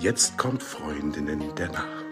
Jetzt kommt Freundinnen der Nacht.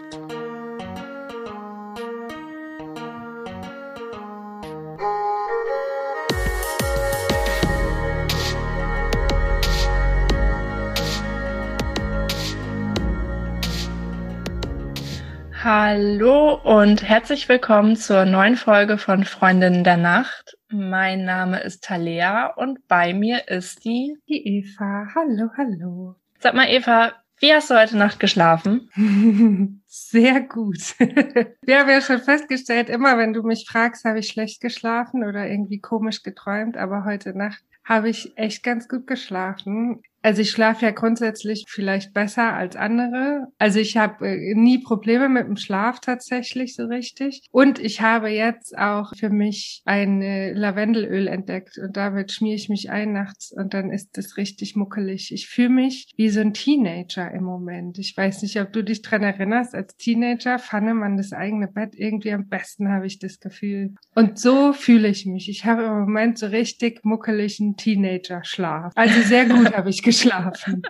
Hallo und herzlich willkommen zur neuen Folge von Freundinnen der Nacht. Mein Name ist Talea und bei mir ist die, die Eva. Hallo, hallo. Sag mal, Eva, wie hast du heute Nacht geschlafen? Sehr gut. Wir haben ja schon festgestellt, immer wenn du mich fragst, habe ich schlecht geschlafen oder irgendwie komisch geträumt, aber heute Nacht habe ich echt ganz gut geschlafen. Also ich schlafe ja grundsätzlich vielleicht besser als andere. Also ich habe äh, nie Probleme mit dem Schlaf tatsächlich so richtig. Und ich habe jetzt auch für mich ein äh, Lavendelöl entdeckt und damit schmiere ich mich ein nachts und dann ist es richtig muckelig. Ich fühle mich wie so ein Teenager im Moment. Ich weiß nicht, ob du dich dran erinnerst. Als Teenager fand man das eigene Bett irgendwie am besten, habe ich das Gefühl. Und so fühle ich mich. Ich habe im Moment so richtig muckeligen Teenager-Schlaf. Also sehr gut habe ich geschlafen geschlafen.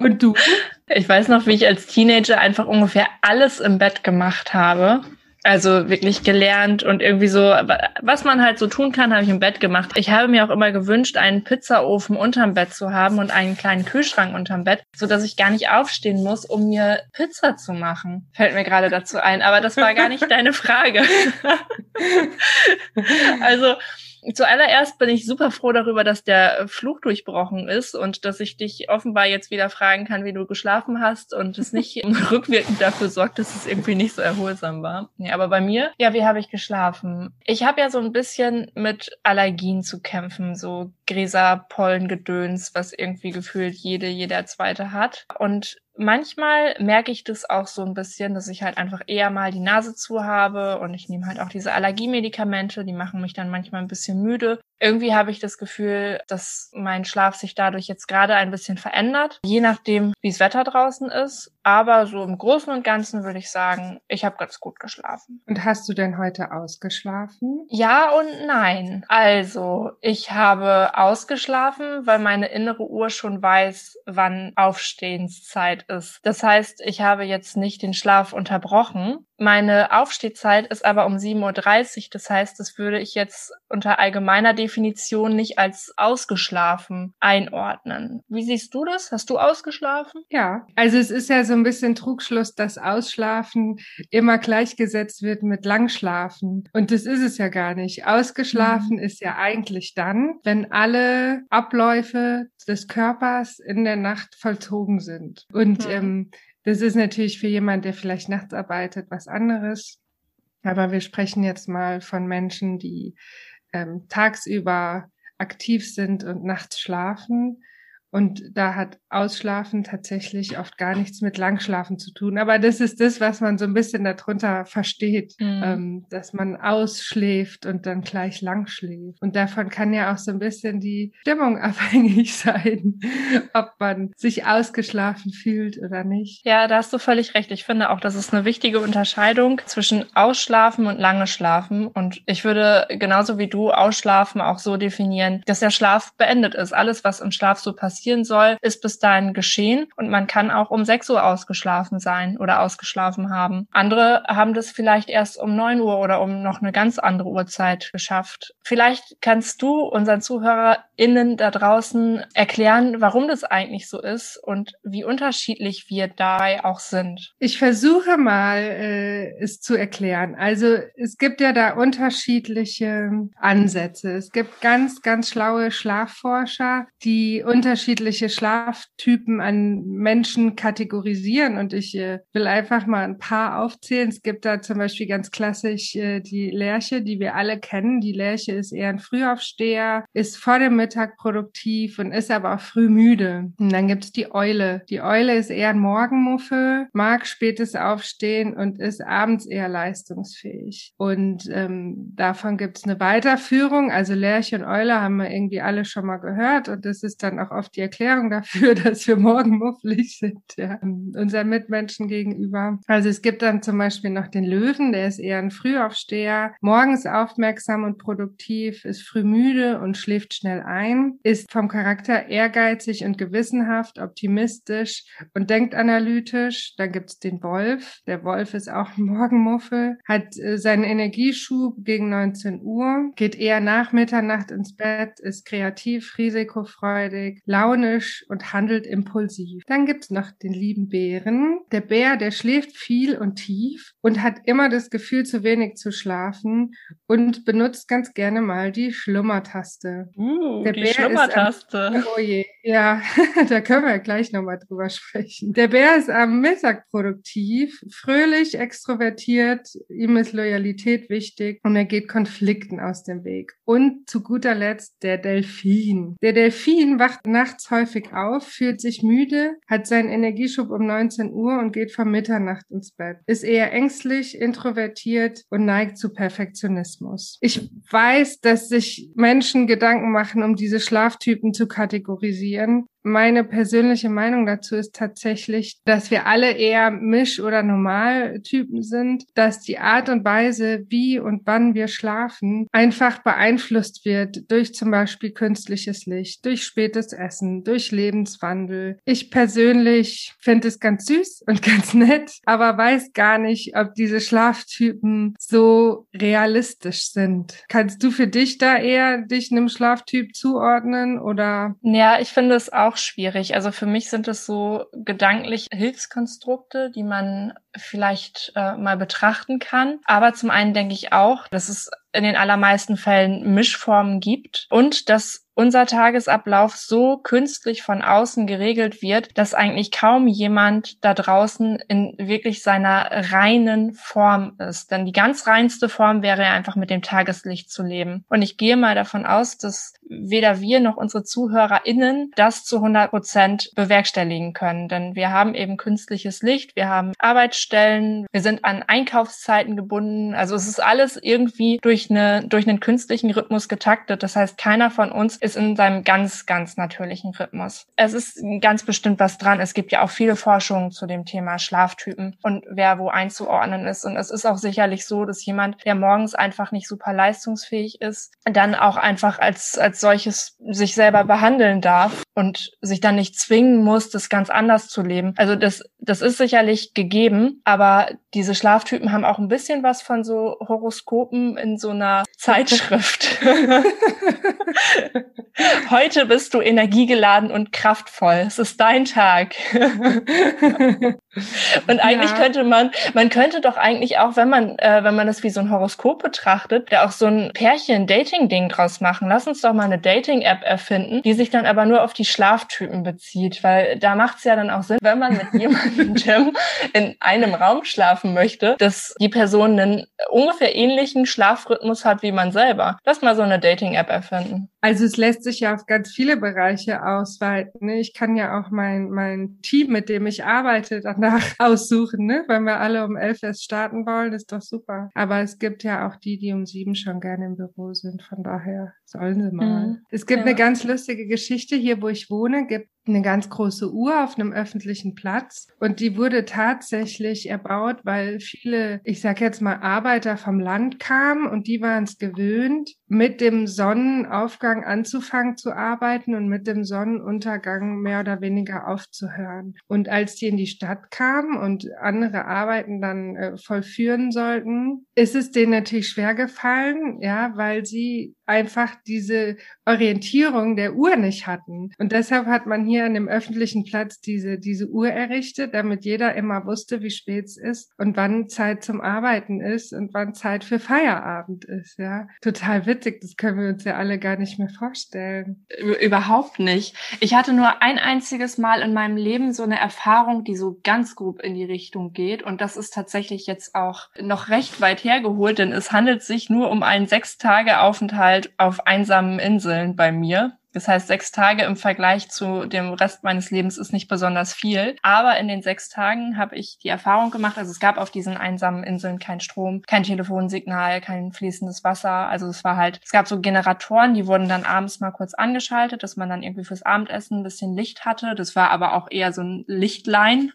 Und du? Ich weiß noch, wie ich als Teenager einfach ungefähr alles im Bett gemacht habe. Also wirklich gelernt und irgendwie so, was man halt so tun kann, habe ich im Bett gemacht. Ich habe mir auch immer gewünscht, einen Pizzaofen unterm Bett zu haben und einen kleinen Kühlschrank unterm Bett, so dass ich gar nicht aufstehen muss, um mir Pizza zu machen. Fällt mir gerade dazu ein. Aber das war gar nicht deine Frage. also Zuallererst bin ich super froh darüber, dass der Fluch durchbrochen ist und dass ich dich offenbar jetzt wieder fragen kann, wie du geschlafen hast und es nicht rückwirkend dafür sorgt, dass es irgendwie nicht so erholsam war. Ja, aber bei mir, ja, wie habe ich geschlafen? Ich habe ja so ein bisschen mit Allergien zu kämpfen, so Gräser, Pollen, Gedöns, was irgendwie gefühlt jede, jeder zweite hat. Und manchmal merke ich das auch so ein bisschen, dass ich halt einfach eher mal die Nase zu habe und ich nehme halt auch diese Allergiemedikamente, die machen mich dann manchmal ein bisschen müde irgendwie habe ich das Gefühl, dass mein Schlaf sich dadurch jetzt gerade ein bisschen verändert, je nachdem, wie das Wetter draußen ist. Aber so im Großen und Ganzen würde ich sagen, ich habe ganz gut geschlafen. Und hast du denn heute ausgeschlafen? Ja und nein. Also, ich habe ausgeschlafen, weil meine innere Uhr schon weiß, wann Aufstehenszeit ist. Das heißt, ich habe jetzt nicht den Schlaf unterbrochen. Meine Aufstehzeit ist aber um 7.30 Uhr. Das heißt, das würde ich jetzt unter allgemeiner Definition nicht als ausgeschlafen einordnen. Wie siehst du das? Hast du ausgeschlafen? Ja, also es ist ja so ein bisschen Trugschluss, dass Ausschlafen immer gleichgesetzt wird mit Langschlafen. Und das ist es ja gar nicht. Ausgeschlafen mhm. ist ja eigentlich dann, wenn alle Abläufe des Körpers in der Nacht vollzogen sind. Und mhm. ähm, das ist natürlich für jemand, der vielleicht nachts arbeitet, was anderes. Aber wir sprechen jetzt mal von Menschen, die ähm, tagsüber aktiv sind und nachts schlafen. Und da hat Ausschlafen tatsächlich oft gar nichts mit Langschlafen zu tun. Aber das ist das, was man so ein bisschen darunter versteht, mhm. ähm, dass man ausschläft und dann gleich lang schläft. Und davon kann ja auch so ein bisschen die Stimmung abhängig sein, ob man sich ausgeschlafen fühlt oder nicht. Ja, da hast du völlig recht. Ich finde auch, das ist eine wichtige Unterscheidung zwischen Ausschlafen und lange Schlafen. Und ich würde genauso wie du Ausschlafen auch so definieren, dass der Schlaf beendet ist. Alles, was im Schlaf so passiert, passieren soll, ist bis dahin geschehen und man kann auch um 6 Uhr ausgeschlafen sein oder ausgeschlafen haben. Andere haben das vielleicht erst um 9 Uhr oder um noch eine ganz andere Uhrzeit geschafft. Vielleicht kannst du unseren ZuhörerInnen da draußen erklären, warum das eigentlich so ist und wie unterschiedlich wir dabei auch sind. Ich versuche mal, äh, es zu erklären. Also es gibt ja da unterschiedliche Ansätze. Es gibt ganz, ganz schlaue Schlafforscher, die unterschiedliche unterschiedliche Schlaftypen an Menschen kategorisieren und ich äh, will einfach mal ein paar aufzählen. Es gibt da zum Beispiel ganz klassisch äh, die Lerche, die wir alle kennen. Die Lerche ist eher ein Frühaufsteher, ist vor dem Mittag produktiv und ist aber auch früh müde. Und dann gibt es die Eule. Die Eule ist eher ein Morgenmuffel, mag spätes Aufstehen und ist abends eher leistungsfähig. Und ähm, davon gibt es eine Weiterführung. Also Lerche und Eule haben wir irgendwie alle schon mal gehört und das ist dann auch oft die die Erklärung dafür, dass wir morgen mufflig sind, ja, unseren Mitmenschen gegenüber. Also es gibt dann zum Beispiel noch den Löwen, der ist eher ein Frühaufsteher, morgens aufmerksam und produktiv, ist früh müde und schläft schnell ein, ist vom Charakter ehrgeizig und gewissenhaft, optimistisch und denkt analytisch. Dann gibt's den Wolf. Der Wolf ist auch ein Morgenmuffel, hat äh, seinen Energieschub gegen 19 Uhr, geht eher nach Mitternacht ins Bett, ist kreativ, risikofreudig, launisch und handelt impulsiv. Dann gibt's noch den lieben Bären. Der Bär, der schläft viel und tief und hat immer das Gefühl, zu wenig zu schlafen und benutzt ganz gerne mal die Schlummertaste. Uh, der die Bär Schlummertaste. Ist, oh je, ja, da können wir gleich nochmal drüber sprechen. Der Bär ist am Mittag produktiv, fröhlich, extrovertiert, ihm ist Loyalität wichtig und er geht Konflikten aus dem Weg. Und zu guter Letzt der Delfin. Der Delfin wacht nachts häufig auf, fühlt sich müde, hat seinen Energieschub um 19 Uhr und geht vor Mitternacht ins Bett. Ist eher ängstlich, introvertiert und neigt zu Perfektionismus. Ich weiß, dass sich Menschen Gedanken machen, um diese Schlaftypen zu kategorisieren. Meine persönliche Meinung dazu ist tatsächlich, dass wir alle eher Misch- oder Normaltypen sind, dass die Art und Weise, wie und wann wir schlafen, einfach beeinflusst wird durch zum Beispiel künstliches Licht, durch spätes Essen, durch Lebenswandel. Ich persönlich finde es ganz süß und ganz nett, aber weiß gar nicht, ob diese Schlaftypen so realistisch sind. Kannst du für dich da eher dich einem Schlaftyp zuordnen oder? Ja, ich finde es auch auch schwierig. Also für mich sind es so gedanklich Hilfskonstrukte, die man vielleicht äh, mal betrachten kann. Aber zum einen denke ich auch, dass es in den allermeisten Fällen Mischformen gibt und dass unser Tagesablauf so künstlich von außen geregelt wird, dass eigentlich kaum jemand da draußen in wirklich seiner reinen Form ist. Denn die ganz reinste Form wäre ja einfach mit dem Tageslicht zu leben. Und ich gehe mal davon aus, dass weder wir noch unsere ZuhörerInnen das zu 100 Prozent bewerkstelligen können. Denn wir haben eben künstliches Licht, wir haben Arbeitsstellen, wir sind an Einkaufszeiten gebunden. Also es ist alles irgendwie durch, eine, durch einen künstlichen Rhythmus getaktet. Das heißt, keiner von uns ist in seinem ganz, ganz natürlichen Rhythmus. Es ist ganz bestimmt was dran. Es gibt ja auch viele Forschungen zu dem Thema Schlaftypen und wer wo einzuordnen ist. Und es ist auch sicherlich so, dass jemand, der morgens einfach nicht super leistungsfähig ist, dann auch einfach als, als solches sich selber behandeln darf und sich dann nicht zwingen muss, das ganz anders zu leben. Also das, das ist sicherlich gegeben, aber diese Schlaftypen haben auch ein bisschen was von so Horoskopen in so einer Zeitschrift. Heute bist du energiegeladen und kraftvoll. Es ist dein Tag. und eigentlich ja. könnte man, man könnte doch eigentlich auch, wenn man, äh, wenn man das wie so ein Horoskop betrachtet, da auch so ein Pärchen-Dating-Ding draus machen. Lass uns doch mal eine Dating-App erfinden, die sich dann aber nur auf die Schlaftypen bezieht, weil da macht es ja dann auch Sinn, wenn man mit jemandem in einem Raum schlafen möchte, dass die Person einen ungefähr ähnlichen Schlafrhythmus hat wie man selber. Lass mal so eine Dating-App erfinden. Also es lässt sich ja auf ganz viele Bereiche ausweiten. Ne? Ich kann ja auch mein, mein Team, mit dem ich arbeite, danach aussuchen, ne? wenn wir alle um elf erst starten wollen, ist doch super. Aber es gibt ja auch die, die um sieben schon gerne im Büro sind. Von daher sollen sie mal. Mhm. Es gibt ja. eine ganz lustige Geschichte hier, wo ich wohne, gibt eine ganz große Uhr auf einem öffentlichen Platz und die wurde tatsächlich erbaut, weil viele, ich sag jetzt mal Arbeiter vom Land kamen und die waren es gewöhnt, mit dem Sonnenaufgang anzufangen zu arbeiten und mit dem Sonnenuntergang mehr oder weniger aufzuhören. Und als die in die Stadt kamen und andere Arbeiten dann äh, vollführen sollten, ist es denen natürlich schwer gefallen, ja, weil sie einfach diese Orientierung der Uhr nicht hatten. Und deshalb hat man hier an dem öffentlichen Platz diese, diese Uhr errichtet, damit jeder immer wusste, wie spät es ist und wann Zeit zum Arbeiten ist und wann Zeit für Feierabend ist, ja. Total witzig. Das können wir uns ja alle gar nicht mehr vorstellen. Überhaupt nicht. Ich hatte nur ein einziges Mal in meinem Leben so eine Erfahrung, die so ganz grob in die Richtung geht. Und das ist tatsächlich jetzt auch noch recht weit hergeholt, denn es handelt sich nur um einen sechs Tage Aufenthalt auf einsamen Inseln bei mir Das heißt, sechs Tage im Vergleich zu dem Rest meines Lebens ist nicht besonders viel. Aber in den sechs Tagen habe ich die Erfahrung gemacht, also es gab auf diesen einsamen Inseln kein Strom, kein Telefonsignal, kein fließendes Wasser. Also es war halt, es gab so Generatoren, die wurden dann abends mal kurz angeschaltet, dass man dann irgendwie fürs Abendessen ein bisschen Licht hatte. Das war aber auch eher so ein Lichtlein.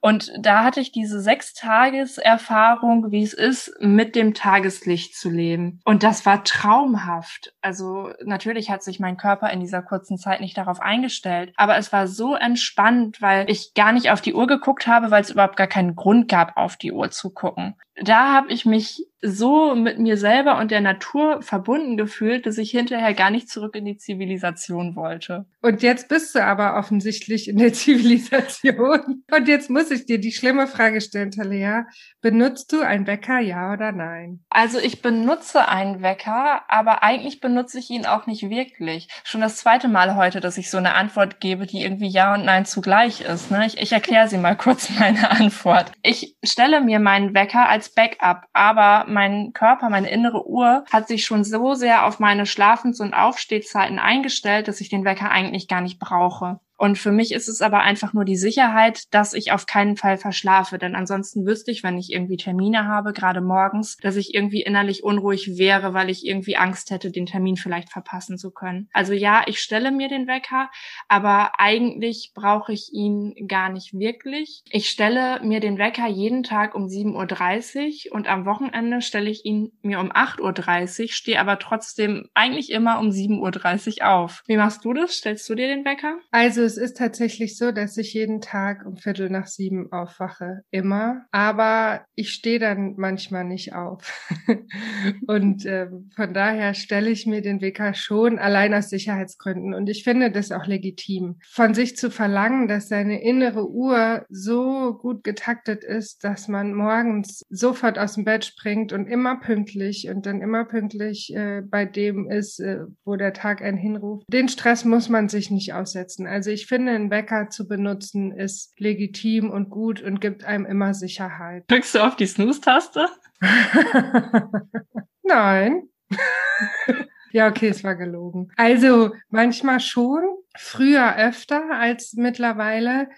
Und da hatte ich diese sechs Tages Erfahrung, wie es ist, mit dem Tageslicht zu leben. Und das war traumhaft. Also natürlich hat sich mein Körper in dieser kurzen Zeit nicht darauf eingestellt. Aber es war so entspannt, weil ich gar nicht auf die Uhr geguckt habe, weil es überhaupt gar keinen Grund gab, auf die Uhr zu gucken. Da habe ich mich so mit mir selber und der Natur verbunden gefühlt, dass ich hinterher gar nicht zurück in die Zivilisation wollte. Und jetzt bist du aber offensichtlich in der Zivilisation. Und jetzt muss ich dir die schlimme Frage stellen, Talia. Benutzt du einen Wecker, ja oder nein? Also ich benutze einen Wecker, aber eigentlich benutze ich ihn auch nicht wirklich. Schon das zweite Mal heute, dass ich so eine Antwort gebe, die irgendwie ja und nein zugleich ist. Ne? Ich, ich erkläre sie mal kurz meine Antwort. Ich stelle mir meinen Wecker als Backup, aber mein Körper, meine innere Uhr hat sich schon so sehr auf meine Schlafens- und Aufstehzeiten eingestellt, dass ich den Wecker eigentlich gar nicht brauche. Und für mich ist es aber einfach nur die Sicherheit, dass ich auf keinen Fall verschlafe. Denn ansonsten wüsste ich, wenn ich irgendwie Termine habe, gerade morgens, dass ich irgendwie innerlich unruhig wäre, weil ich irgendwie Angst hätte, den Termin vielleicht verpassen zu können. Also ja, ich stelle mir den Wecker, aber eigentlich brauche ich ihn gar nicht wirklich. Ich stelle mir den Wecker jeden Tag um 7.30 Uhr und am Wochenende stelle ich ihn mir um 8.30 Uhr, stehe aber trotzdem eigentlich immer um 7.30 Uhr auf. Wie machst du das? Stellst du dir den Wecker? Also es ist tatsächlich so, dass ich jeden Tag um Viertel nach sieben aufwache. Immer. Aber ich stehe dann manchmal nicht auf. und äh, von daher stelle ich mir den Wecker schon allein aus Sicherheitsgründen. Und ich finde das auch legitim. Von sich zu verlangen, dass seine innere Uhr so gut getaktet ist, dass man morgens sofort aus dem Bett springt und immer pünktlich und dann immer pünktlich äh, bei dem ist, äh, wo der Tag einen hinruft. Den Stress muss man sich nicht aussetzen. Also ich finde, einen Wecker zu benutzen ist legitim und gut und gibt einem immer Sicherheit. Drückst du auf die Snooze-Taste? Nein. ja, okay, es war gelogen. Also manchmal schon, früher öfter als mittlerweile,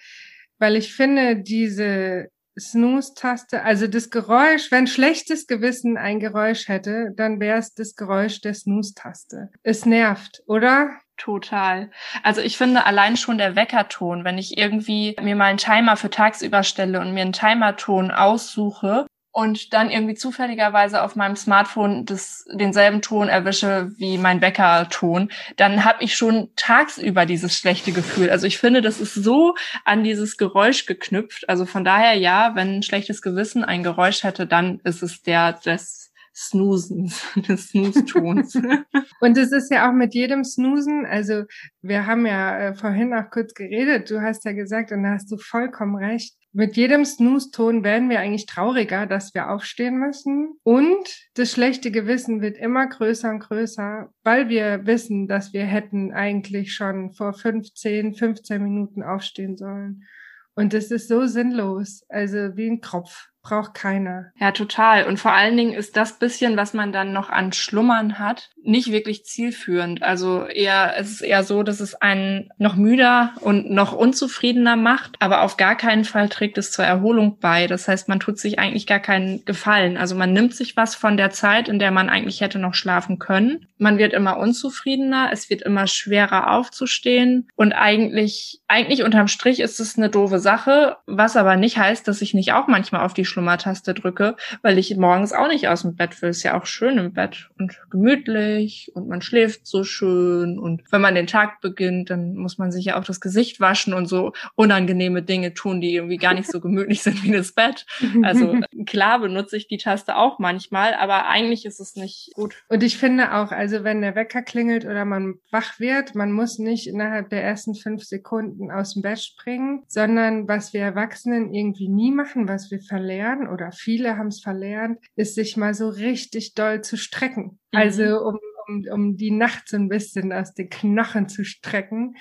weil ich finde, diese Snooze-Taste, also das Geräusch, wenn schlechtes Gewissen ein Geräusch hätte, dann wäre es das Geräusch der Snooze-Taste. Es nervt, oder? Total. Also ich finde allein schon der Weckerton, wenn ich irgendwie mir mal einen Timer für tagsüber stelle und mir einen Timerton aussuche und dann irgendwie zufälligerweise auf meinem Smartphone das, denselben Ton erwische wie mein Weckerton, dann habe ich schon tagsüber dieses schlechte Gefühl. Also ich finde, das ist so an dieses Geräusch geknüpft. Also von daher ja, wenn ein schlechtes Gewissen ein Geräusch hätte, dann ist es der des Snoosens, des Snooze-Tons. Und es ist ja auch mit jedem Snoosen, also wir haben ja äh, vorhin auch kurz geredet, du hast ja gesagt, und da hast du vollkommen recht, mit jedem Snooze-Ton werden wir eigentlich trauriger, dass wir aufstehen müssen. Und das schlechte Gewissen wird immer größer und größer, weil wir wissen, dass wir hätten eigentlich schon vor 15, 15 Minuten aufstehen sollen. Und das ist so sinnlos, also wie ein Kropf braucht keiner. Ja, total. Und vor allen Dingen ist das bisschen, was man dann noch an Schlummern hat, nicht wirklich zielführend. Also eher, es ist eher so, dass es einen noch müder und noch unzufriedener macht, aber auf gar keinen Fall trägt es zur Erholung bei. Das heißt, man tut sich eigentlich gar keinen Gefallen. Also man nimmt sich was von der Zeit, in der man eigentlich hätte noch schlafen können. Man wird immer unzufriedener, es wird immer schwerer aufzustehen und eigentlich, eigentlich unterm Strich ist es eine doofe Sache, was aber nicht heißt, dass ich nicht auch manchmal auf die Schlummertaste drücke, weil ich morgens auch nicht aus dem Bett will. Ist ja auch schön im Bett und gemütlich und man schläft so schön und wenn man den Tag beginnt, dann muss man sich ja auch das Gesicht waschen und so unangenehme Dinge tun, die irgendwie gar nicht so gemütlich sind wie das Bett. Also klar benutze ich die Taste auch manchmal, aber eigentlich ist es nicht gut. Und ich finde auch, also wenn der Wecker klingelt oder man wach wird, man muss nicht innerhalb der ersten fünf Sekunden aus dem Bett springen, sondern was wir Erwachsenen irgendwie nie machen, was wir verlernen, oder viele haben es verlernt, ist sich mal so richtig doll zu strecken. Mhm. Also um, um, um die Nacht so ein bisschen aus den Knochen zu strecken.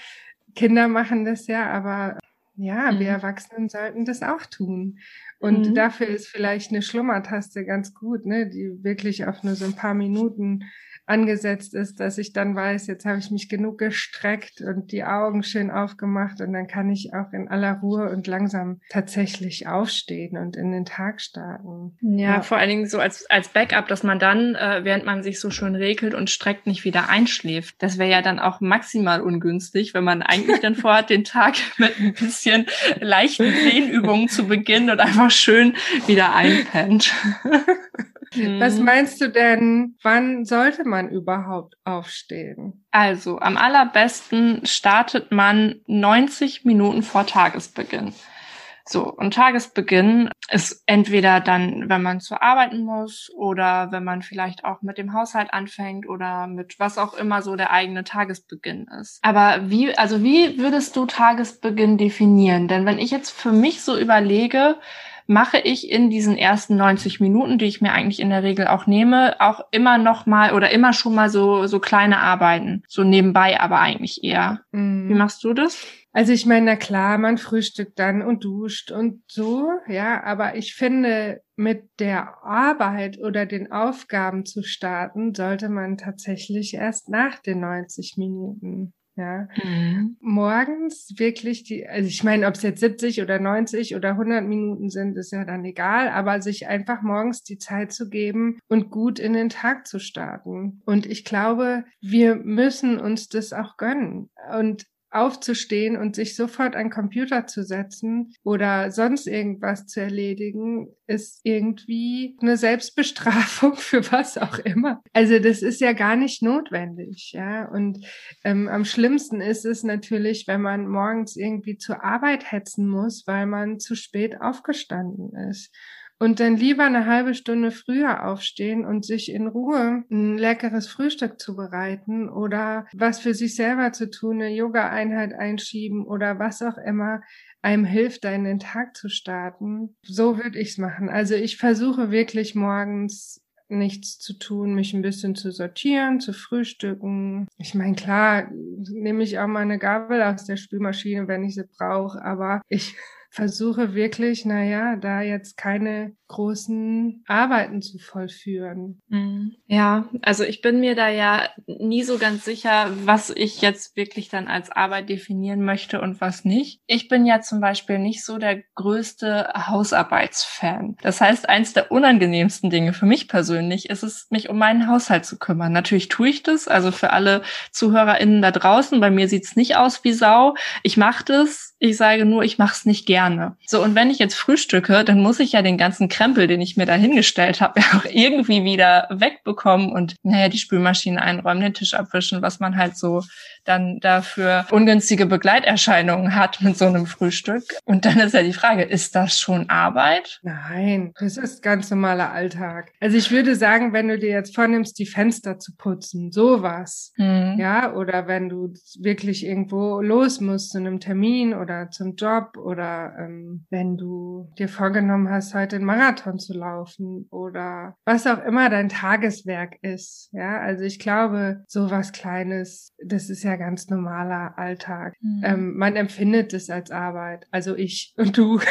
Kinder machen das ja, aber ja, mhm. wir Erwachsenen sollten das auch tun. Und mhm. dafür ist vielleicht eine Schlummertaste ganz gut, ne, die wirklich auf nur so ein paar Minuten angesetzt ist, dass ich dann weiß, jetzt habe ich mich genug gestreckt und die Augen schön aufgemacht und dann kann ich auch in aller Ruhe und langsam tatsächlich aufstehen und in den Tag starten. Ja, ja. vor allen Dingen so als, als Backup, dass man dann, äh, während man sich so schön regelt und streckt, nicht wieder einschläft. Das wäre ja dann auch maximal ungünstig, wenn man eigentlich dann vorhat, den Tag mit ein bisschen leichten Dehnübungen zu beginnen und einfach schön wieder einpennt. Was mhm. meinst du denn, wann sollte man überhaupt aufstehen? Also, am allerbesten startet man 90 Minuten vor Tagesbeginn. So, und Tagesbeginn ist entweder dann, wenn man zu arbeiten muss oder wenn man vielleicht auch mit dem Haushalt anfängt oder mit was auch immer so der eigene Tagesbeginn ist. Aber wie, also wie würdest du Tagesbeginn definieren? Denn wenn ich jetzt für mich so überlege, mache ich in diesen ersten 90 Minuten, die ich mir eigentlich in der Regel auch nehme, auch immer noch mal oder immer schon mal so, so kleine Arbeiten. So nebenbei aber eigentlich eher. Mhm. Wie machst du das? Also ich meine, na klar, man frühstückt dann und duscht und so, ja, aber ich finde, mit der Arbeit oder den Aufgaben zu starten, sollte man tatsächlich erst nach den 90 Minuten. Ja. Mhm. Morgens wirklich die, also ich meine, ob es jetzt 70 oder 90 oder 100 Minuten sind, ist ja dann egal, aber sich einfach morgens die Zeit zu geben und gut in den Tag zu starten. Und ich glaube, wir müssen uns das auch gönnen. Und aufzustehen und sich sofort an Computer zu setzen oder sonst irgendwas zu erledigen, ist irgendwie eine Selbstbestrafung für was auch immer. Also das ist ja gar nicht notwendig, ja. Und ähm, am schlimmsten ist es natürlich, wenn man morgens irgendwie zur Arbeit hetzen muss, weil man zu spät aufgestanden ist und dann lieber eine halbe Stunde früher aufstehen und sich in Ruhe ein leckeres Frühstück zubereiten oder was für sich selber zu tun, eine Yoga-Einheit einschieben oder was auch immer einem hilft, da in den Tag zu starten. So würde ich's machen. Also ich versuche wirklich morgens nichts zu tun, mich ein bisschen zu sortieren, zu frühstücken. Ich meine, klar, nehme ich auch mal eine Gabel aus der Spülmaschine, wenn ich sie brauche, aber ich versuche wirklich, naja, da jetzt keine großen Arbeiten zu vollführen. Mhm. Ja, also ich bin mir da ja nie so ganz sicher, was ich jetzt wirklich dann als Arbeit definieren möchte und was nicht. Ich bin ja zum Beispiel nicht so der größte Hausarbeitsfan. Das heißt, eins der unangenehmsten Dinge für mich persönlich ist es, mich um meinen Haushalt zu kümmern. Natürlich tue ich das, also für alle ZuhörerInnen da draußen, bei mir sieht's nicht aus wie Sau. Ich mache das, ich sage nur, ich mache es nicht gerne. So, und wenn ich jetzt frühstücke, dann muss ich ja den ganzen Krempel, den ich mir da hingestellt habe, ja auch irgendwie wieder wegbekommen und naja, die Spülmaschine einräumen, den Tisch abwischen, was man halt so dann dafür ungünstige Begleiterscheinungen hat mit so einem Frühstück. Und dann ist ja die Frage, ist das schon Arbeit? Nein, das ist ganz normaler Alltag. Also ich würde sagen, wenn du dir jetzt vornimmst, die Fenster zu putzen, sowas, hm. ja, oder wenn du wirklich irgendwo los musst zu einem Termin oder zum Job oder ähm, wenn du dir vorgenommen hast, heute einen Marathon zu laufen oder was auch immer dein Tageswerk ist, ja, also ich glaube, sowas Kleines, das ist ja ganz normaler Alltag. Mhm. Ähm, man empfindet es als Arbeit. Also ich und du.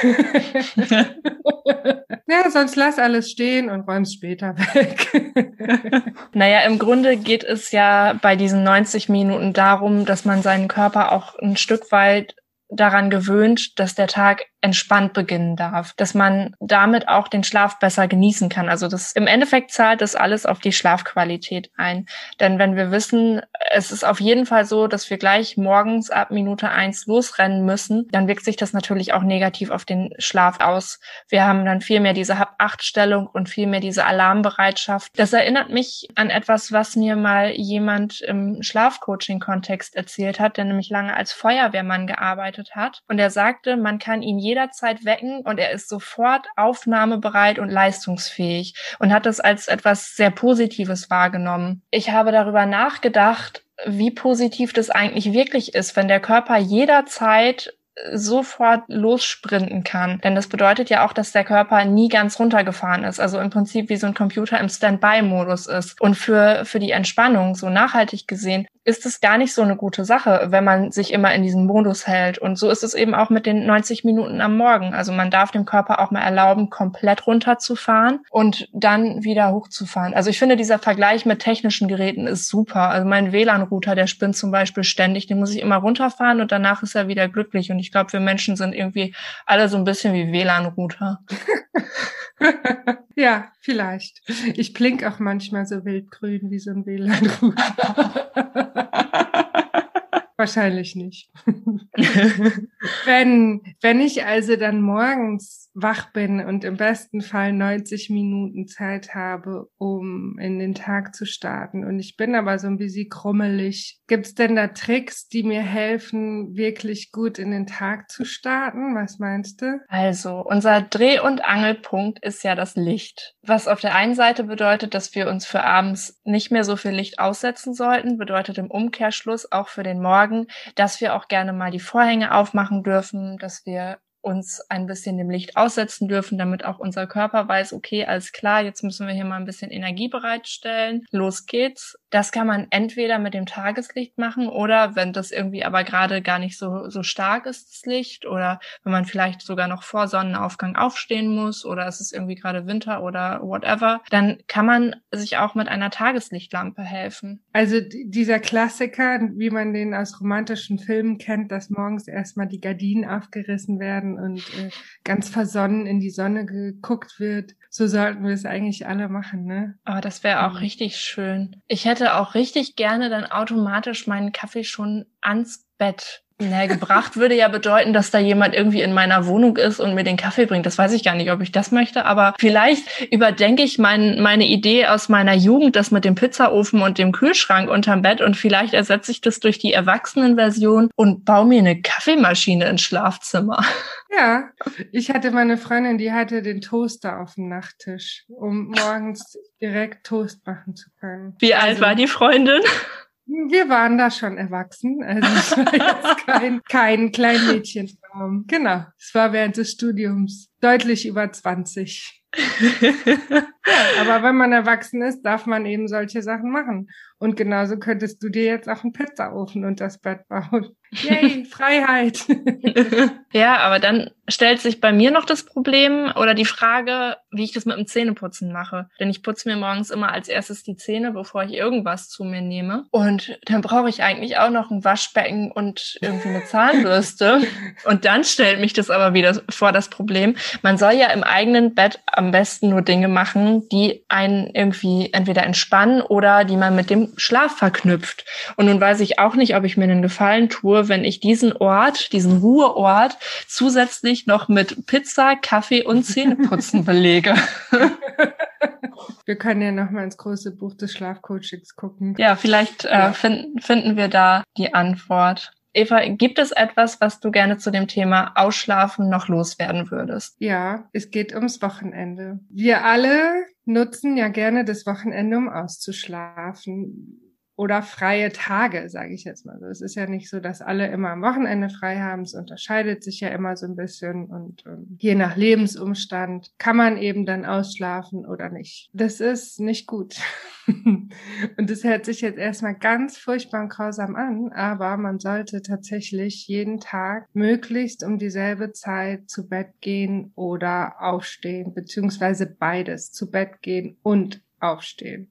ja, sonst lass alles stehen und räum's später weg. naja, im Grunde geht es ja bei diesen 90 Minuten darum, dass man seinen Körper auch ein Stück weit daran gewöhnt, dass der Tag entspannt beginnen darf, dass man damit auch den Schlaf besser genießen kann. Also das im Endeffekt zahlt das alles auf die Schlafqualität ein. Denn wenn wir wissen, es ist auf jeden Fall so, dass wir gleich morgens ab Minute eins losrennen müssen, dann wirkt sich das natürlich auch negativ auf den Schlaf aus. Wir haben dann viel mehr diese Hab-Acht-Stellung und viel mehr diese Alarmbereitschaft. Das erinnert mich an etwas, was mir mal jemand im Schlafcoaching-Kontext erzählt hat, der nämlich lange als Feuerwehrmann gearbeitet hat. Und er sagte, man kann ihn jederzeit wecken und er ist sofort aufnahmebereit und leistungsfähig und hat das als etwas sehr Positives wahrgenommen. Ich habe darüber nachgedacht, wie positiv das eigentlich wirklich ist, wenn der Körper jederzeit sofort lossprinten kann. Denn das bedeutet ja auch, dass der Körper nie ganz runtergefahren ist. Also im Prinzip wie so ein Computer im Standby-Modus ist. Und für, für die Entspannung, so nachhaltig gesehen, ist es gar nicht so eine gute Sache, wenn man sich immer in diesen Modus hält. Und so ist es eben auch mit den 90 Minuten am Morgen. Also man darf dem Körper auch mal erlauben, komplett runterzufahren und dann wieder hochzufahren. Also ich finde, dieser Vergleich mit technischen Geräten ist super. Also mein WLAN-Router, der spinnt zum Beispiel ständig, den muss ich immer runterfahren und danach ist er wieder glücklich. Und ich glaube, wir Menschen sind irgendwie alle so ein bisschen wie WLAN-Router. ja, vielleicht. Ich blink auch manchmal so wildgrün wie so ein WLAN-Router. Wahrscheinlich nicht. wenn, wenn ich also dann morgens wach bin und im besten Fall 90 Minuten Zeit habe, um in den Tag zu starten und ich bin aber so ein bisschen krummelig, gibt's denn da Tricks, die mir helfen, wirklich gut in den Tag zu starten? Was meinst du? Also, unser Dreh- und Angelpunkt ist ja das Licht. Was auf der einen Seite bedeutet, dass wir uns für abends nicht mehr so viel Licht aussetzen sollten, bedeutet im Umkehrschluss auch für den Morgen Morgen, dass wir auch gerne mal die Vorhänge aufmachen dürfen, dass wir uns ein bisschen dem Licht aussetzen dürfen, damit auch unser Körper weiß, okay, alles klar, jetzt müssen wir hier mal ein bisschen Energie bereitstellen. Los geht's. Das kann man entweder mit dem Tageslicht machen oder wenn das irgendwie aber gerade gar nicht so, so stark ist, das Licht, oder wenn man vielleicht sogar noch vor Sonnenaufgang aufstehen muss oder es ist irgendwie gerade Winter oder whatever, dann kann man sich auch mit einer Tageslichtlampe helfen. Also dieser Klassiker, wie man den aus romantischen Filmen kennt, dass morgens erstmal die Gardinen aufgerissen werden und äh, ganz versonnen in die Sonne geguckt wird. So sollten wir es eigentlich alle machen, ne? Aber oh, das wäre auch mhm. richtig schön. Ich hätte auch richtig gerne dann automatisch meinen Kaffee schon ans Bett na, gebracht würde ja bedeuten, dass da jemand irgendwie in meiner Wohnung ist und mir den Kaffee bringt. Das weiß ich gar nicht, ob ich das möchte, aber vielleicht überdenke ich mein, meine Idee aus meiner Jugend, das mit dem Pizzaofen und dem Kühlschrank unterm Bett und vielleicht ersetze ich das durch die Erwachsenenversion und baue mir eine Kaffeemaschine ins Schlafzimmer. Ja, ich hatte meine Freundin, die hatte den Toaster auf dem Nachttisch, um morgens direkt Toast machen zu können. Wie also, alt war die Freundin? Wir waren da schon erwachsen, also es war jetzt kein, kein Kleinmädchentraum. Genau, es war während des Studiums deutlich über 20. ja, aber wenn man erwachsen ist, darf man eben solche Sachen machen. Und genauso könntest du dir jetzt auch einen Pizzaofen und das Bett bauen. Yay, Freiheit. ja, aber dann stellt sich bei mir noch das Problem oder die Frage, wie ich das mit dem Zähneputzen mache. Denn ich putze mir morgens immer als erstes die Zähne, bevor ich irgendwas zu mir nehme. Und dann brauche ich eigentlich auch noch ein Waschbecken und irgendwie eine Zahnbürste. und dann stellt mich das aber wieder vor das Problem. Man soll ja im eigenen Bett am besten nur Dinge machen, die einen irgendwie entweder entspannen oder die man mit dem Schlaf verknüpft. Und nun weiß ich auch nicht, ob ich mir einen Gefallen tue, wenn ich diesen Ort, diesen Ruheort zusätzlich noch mit Pizza, Kaffee und Zähneputzen belege. Wir können ja noch mal ins große Buch des Schlafcoachings gucken. Ja, vielleicht äh, finden, finden wir da die Antwort. Eva, gibt es etwas, was du gerne zu dem Thema Ausschlafen noch loswerden würdest? Ja, es geht ums Wochenende. Wir alle nutzen ja gerne das Wochenende, um auszuschlafen oder freie Tage, sage ich jetzt mal so. Es ist ja nicht so, dass alle immer am Wochenende frei haben. Es unterscheidet sich ja immer so ein bisschen und ähm, je nach Lebensumstand kann man eben dann ausschlafen oder nicht. Das ist nicht gut. und das hört sich jetzt erstmal ganz furchtbar und grausam an, aber man sollte tatsächlich jeden Tag möglichst um dieselbe Zeit zu Bett gehen oder aufstehen, beziehungsweise beides, zu Bett gehen und aufstehen.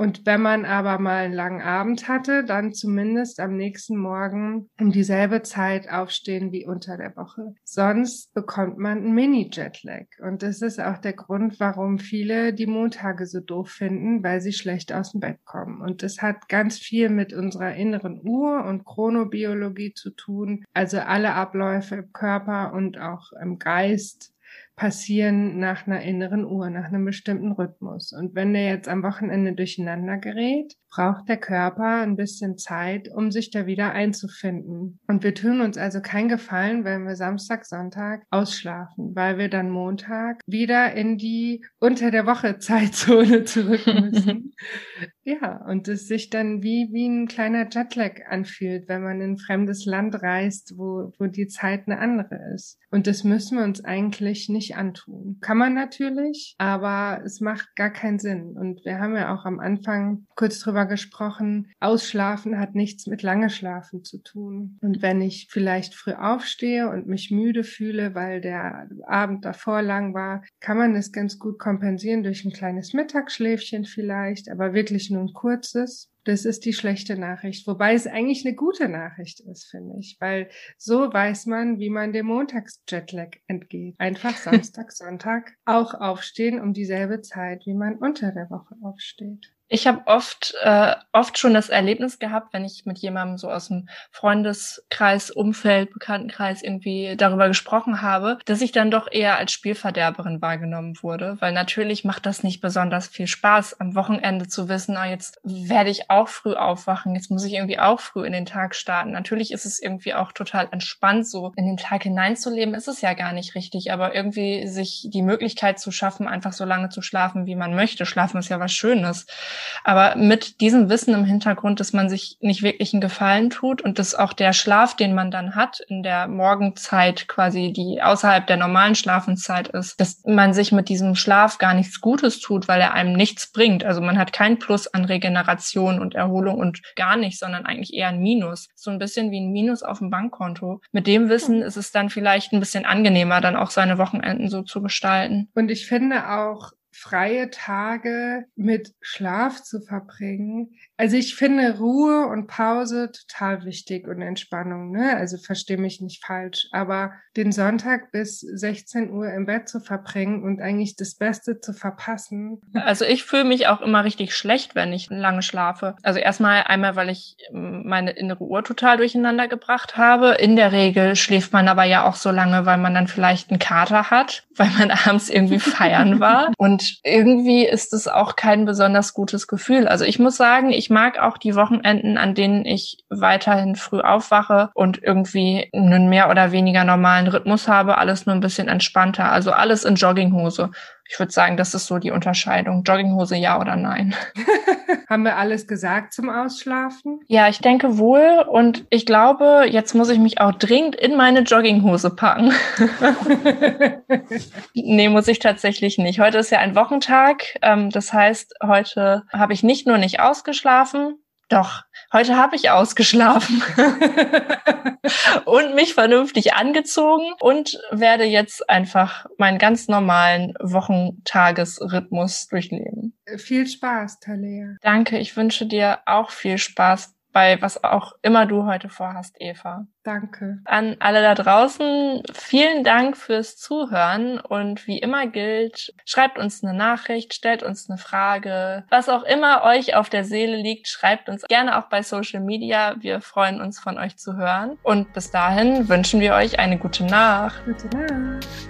Und wenn man aber mal einen langen Abend hatte, dann zumindest am nächsten Morgen um dieselbe Zeit aufstehen wie unter der Woche. Sonst bekommt man einen Mini-Jetlag. Und das ist auch der Grund, warum viele die Montage so doof finden, weil sie schlecht aus dem Bett kommen. Und das hat ganz viel mit unserer inneren Uhr und Chronobiologie zu tun. Also alle Abläufe im Körper und auch im Geist passieren nach einer inneren Uhr, nach einem bestimmten Rhythmus. Und wenn der jetzt am Wochenende durcheinander gerät, braucht der Körper ein bisschen Zeit, um sich da wieder einzufinden. Und wir tun uns also keinen Gefallen, wenn wir Samstag, Sonntag ausschlafen, weil wir dann Montag wieder in die unter der Woche Zeitzone zurück müssen. ja, und es sich dann wie, wie ein kleiner Jetlag anfühlt, wenn man in ein fremdes Land reist, wo, wo die Zeit eine andere ist. Und das müssen wir uns eigentlich nicht nicht antun. Kann man natürlich, aber es macht gar keinen Sinn. Und wir haben ja auch am Anfang kurz drüber gesprochen, Ausschlafen hat nichts mit lange Schlafen zu tun. Und wenn ich vielleicht früh aufstehe und mich müde fühle, weil der Abend davor lang war, kann man es ganz gut kompensieren durch ein kleines Mittagsschläfchen vielleicht, aber wirklich nur ein kurzes. Das ist die schlechte Nachricht, wobei es eigentlich eine gute Nachricht ist, finde ich, weil so weiß man, wie man dem Montagsjetlag entgeht. Einfach Samstag, Sonntag auch aufstehen um dieselbe Zeit, wie man unter der Woche aufsteht. Ich habe oft, äh, oft schon das Erlebnis gehabt, wenn ich mit jemandem so aus dem Freundeskreis, Umfeld, Bekanntenkreis irgendwie darüber gesprochen habe, dass ich dann doch eher als Spielverderberin wahrgenommen wurde. Weil natürlich macht das nicht besonders viel Spaß, am Wochenende zu wissen, ah, jetzt werde ich auch früh aufwachen, jetzt muss ich irgendwie auch früh in den Tag starten. Natürlich ist es irgendwie auch total entspannt, so in den Tag hineinzuleben, ist es ja gar nicht richtig, aber irgendwie sich die Möglichkeit zu schaffen, einfach so lange zu schlafen, wie man möchte. Schlafen ist ja was Schönes. Aber mit diesem Wissen im Hintergrund, dass man sich nicht wirklich einen Gefallen tut und dass auch der Schlaf, den man dann hat in der Morgenzeit quasi, die außerhalb der normalen Schlafenszeit ist, dass man sich mit diesem Schlaf gar nichts Gutes tut, weil er einem nichts bringt. Also man hat kein Plus an Regeneration und Erholung und gar nicht, sondern eigentlich eher ein Minus. So ein bisschen wie ein Minus auf dem Bankkonto. Mit dem Wissen ist es dann vielleicht ein bisschen angenehmer, dann auch seine Wochenenden so zu gestalten. Und ich finde auch, freie Tage mit Schlaf zu verbringen. Also ich finde Ruhe und Pause total wichtig und Entspannung, ne? Also verstehe mich nicht falsch, aber den Sonntag bis 16 Uhr im Bett zu verbringen und eigentlich das Beste zu verpassen. Also ich fühle mich auch immer richtig schlecht, wenn ich lange schlafe. Also erstmal einmal, weil ich meine innere Uhr total durcheinander gebracht habe. In der Regel schläft man aber ja auch so lange, weil man dann vielleicht einen Kater hat, weil man abends irgendwie feiern war und irgendwie ist es auch kein besonders gutes Gefühl. Also ich muss sagen, ich mag auch die Wochenenden, an denen ich weiterhin früh aufwache und irgendwie einen mehr oder weniger normalen Rhythmus habe, alles nur ein bisschen entspannter. Also alles in Jogginghose. Ich würde sagen, das ist so die Unterscheidung. Jogginghose ja oder nein. Haben wir alles gesagt zum Ausschlafen? Ja, ich denke wohl. Und ich glaube, jetzt muss ich mich auch dringend in meine Jogginghose packen. nee, muss ich tatsächlich nicht. Heute ist ja ein Wochentag. Ähm, das heißt, heute habe ich nicht nur nicht ausgeschlafen, doch, heute habe ich ausgeschlafen und mich vernünftig angezogen und werde jetzt einfach meinen ganz normalen Wochentagesrhythmus durchleben. Viel Spaß, Talia. Danke, ich wünsche dir auch viel Spaß bei was auch immer du heute vorhast, Eva. Danke. An alle da draußen, vielen Dank fürs Zuhören und wie immer gilt, schreibt uns eine Nachricht, stellt uns eine Frage, was auch immer euch auf der Seele liegt, schreibt uns gerne auch bei Social Media. Wir freuen uns von euch zu hören und bis dahin wünschen wir euch eine gute Nacht. Gute Nacht.